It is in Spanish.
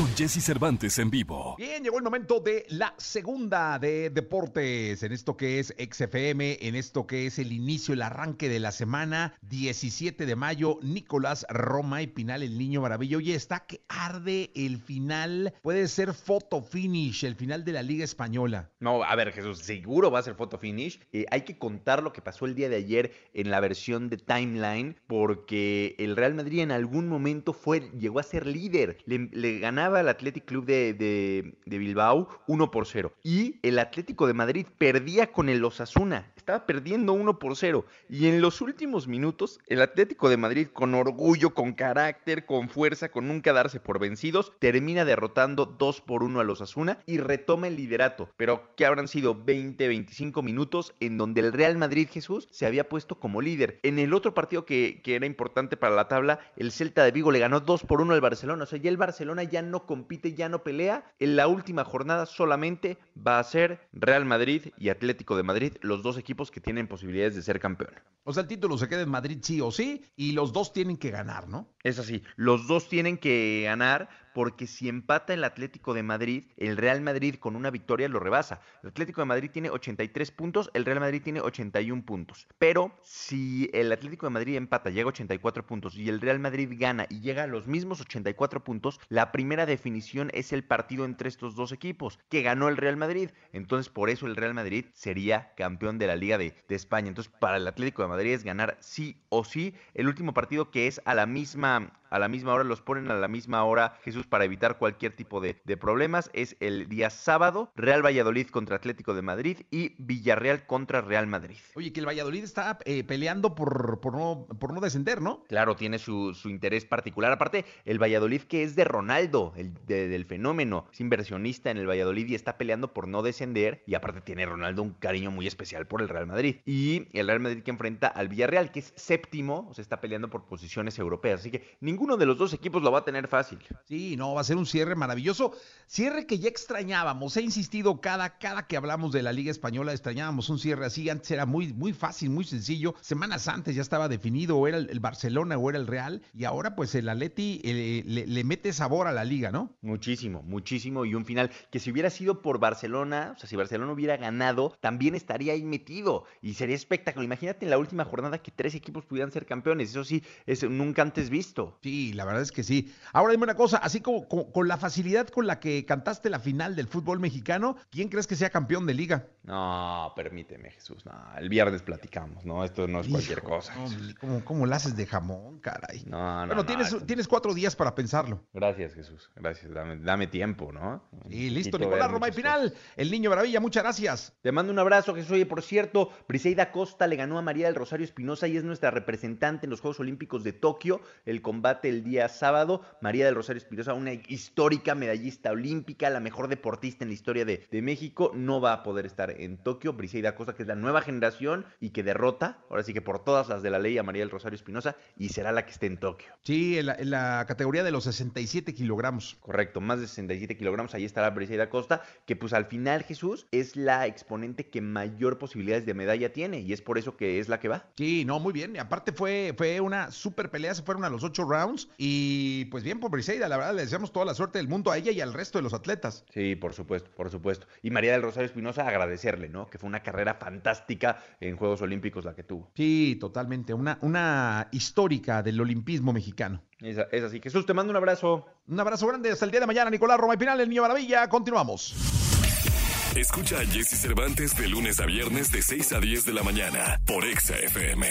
Con Jesse Cervantes en vivo. Bien, llegó el momento de la segunda de deportes, en esto que es XFM, en esto que es el inicio, el arranque de la semana, 17 de mayo, Nicolás Roma y Pinal, el niño maravillo. Y está que arde el final, puede ser photo finish, el final de la Liga Española. No, a ver, Jesús, seguro va a ser photo finish. Eh, hay que contar lo que pasó el día de ayer en la versión de timeline, porque el Real Madrid en algún momento fue, llegó a ser líder, le, le ganaba al Athletic Club de, de, de, Bilbao 1 por 0. Y el Atlético de Madrid perdía con el Osasuna. Estaba perdiendo 1 por 0. Y en los últimos minutos, el Atlético de Madrid, con orgullo, con carácter, con fuerza, con nunca darse por vencidos, termina derrotando 2 por 1 al Osasuna y retoma el liderato. Pero que habrán sido 20, 25 minutos en donde el Real Madrid Jesús se había puesto como líder. En el otro partido que, que era importante para la tabla, el Celta de Vigo le ganó 2 por 1 al Barcelona. O sea, ya el Barcelona ya no compite, ya no pelea. En la última jornada solamente va a ser Real Madrid y Atlético de Madrid, los dos equipos que tienen posibilidades de ser campeón. O sea, el título se queda en Madrid sí o sí, y los dos tienen que ganar, ¿no? Es así, los dos tienen que ganar porque si empata el Atlético de Madrid, el Real Madrid con una victoria lo rebasa. El Atlético de Madrid tiene 83 puntos, el Real Madrid tiene 81 puntos. Pero si el Atlético de Madrid empata, llega a 84 puntos y el Real Madrid gana y llega a los mismos 84 puntos, la primera definición es el partido entre estos dos equipos, que ganó el Real Madrid. Entonces por eso el Real Madrid sería campeón de la Liga de, de España. Entonces para el Atlético de Madrid es ganar sí o sí el último partido que es a la misma a la misma hora, los ponen a la misma hora, Jesús, para evitar cualquier tipo de, de, problemas. Es el día sábado, Real Valladolid contra Atlético de Madrid y Villarreal contra Real Madrid. Oye, que el Valladolid está eh, peleando por, por, no, por no descender, ¿no? Claro, tiene su, su, interés particular. Aparte, el Valladolid que es de Ronaldo, el de, del fenómeno, es inversionista en el Valladolid y está peleando por no descender. Y aparte tiene Ronaldo un cariño muy especial por el Real Madrid. Y el Real Madrid que enfrenta al Villarreal, que es séptimo, o sea, está peleando por posiciones europeas. Así que ningún ninguno de los dos equipos lo va a tener fácil. Sí, no, va a ser un cierre maravilloso. Cierre que ya extrañábamos. He insistido cada, cada que hablamos de la Liga Española, extrañábamos un cierre así. Antes era muy, muy fácil, muy sencillo. Semanas antes ya estaba definido, o era el, el Barcelona o era el Real. Y ahora, pues el Atleti eh, le, le, mete sabor a la liga, ¿no? Muchísimo, muchísimo. Y un final que si hubiera sido por Barcelona, o sea, si Barcelona hubiera ganado, también estaría ahí metido. Y sería espectacular. Imagínate en la última jornada que tres equipos pudieran ser campeones. Eso sí, es nunca antes visto. Sí, la verdad es que sí. Ahora dime una cosa, así como con, con, la facilidad con la que cantaste la final del fútbol mexicano, ¿quién crees que sea campeón de liga? No, permíteme, Jesús. No, el viernes platicamos, ¿no? Esto no es Hijo, cualquier cosa. No, ¿cómo, ¿Cómo la haces de jamón, caray? No, no. Bueno, no, tienes, esto... tienes cuatro días para pensarlo. Gracias, Jesús. Gracias. Dame, dame tiempo, ¿no? Sí, listo, Nicolás Roma y final. El niño maravilla, muchas gracias. Te mando un abrazo, Jesús. Oye, por cierto, Briseida Costa le ganó a María del Rosario Espinosa y es nuestra representante en los Juegos Olímpicos de Tokio. El combate el día sábado. María del Rosario Espinosa, una histórica medallista olímpica, la mejor deportista en la historia de, de, México, no va a poder estar en Tokio. Briseida Costa, que es la nueva generación y que derrota, ahora sí que por todas las de la ley, a María del Rosario Espinosa y será la que esté en Tokio. Sí, en la, en la, categoría de los 67 kilogramos. Correcto, más de 67 kilogramos, ahí estará Briseida Costa, que pues al final, Jesús, es la exponente que mayor posibilidades de medalla tiene y es por eso que es la que va. Sí, no, muy bien. Y aparte fue, fue una super pelea, se fueron a los ocho rounds y pues bien por Briseida, la verdad le deseamos toda la suerte del mundo a ella y al resto de los atletas. Sí, por supuesto, por supuesto. Y María del Rosario Espinosa agradecerle, ¿no? Que fue una carrera fantástica en Juegos Olímpicos la que tuvo. Sí, totalmente, una, una histórica del olimpismo mexicano. Es, es así. Jesús, te mando un abrazo. Un abrazo grande hasta el día de mañana, Nicolás Roma y Pinal, el Niño Maravilla. Continuamos. Escucha a Jesse Cervantes de lunes a viernes de 6 a 10 de la mañana por Exa FM.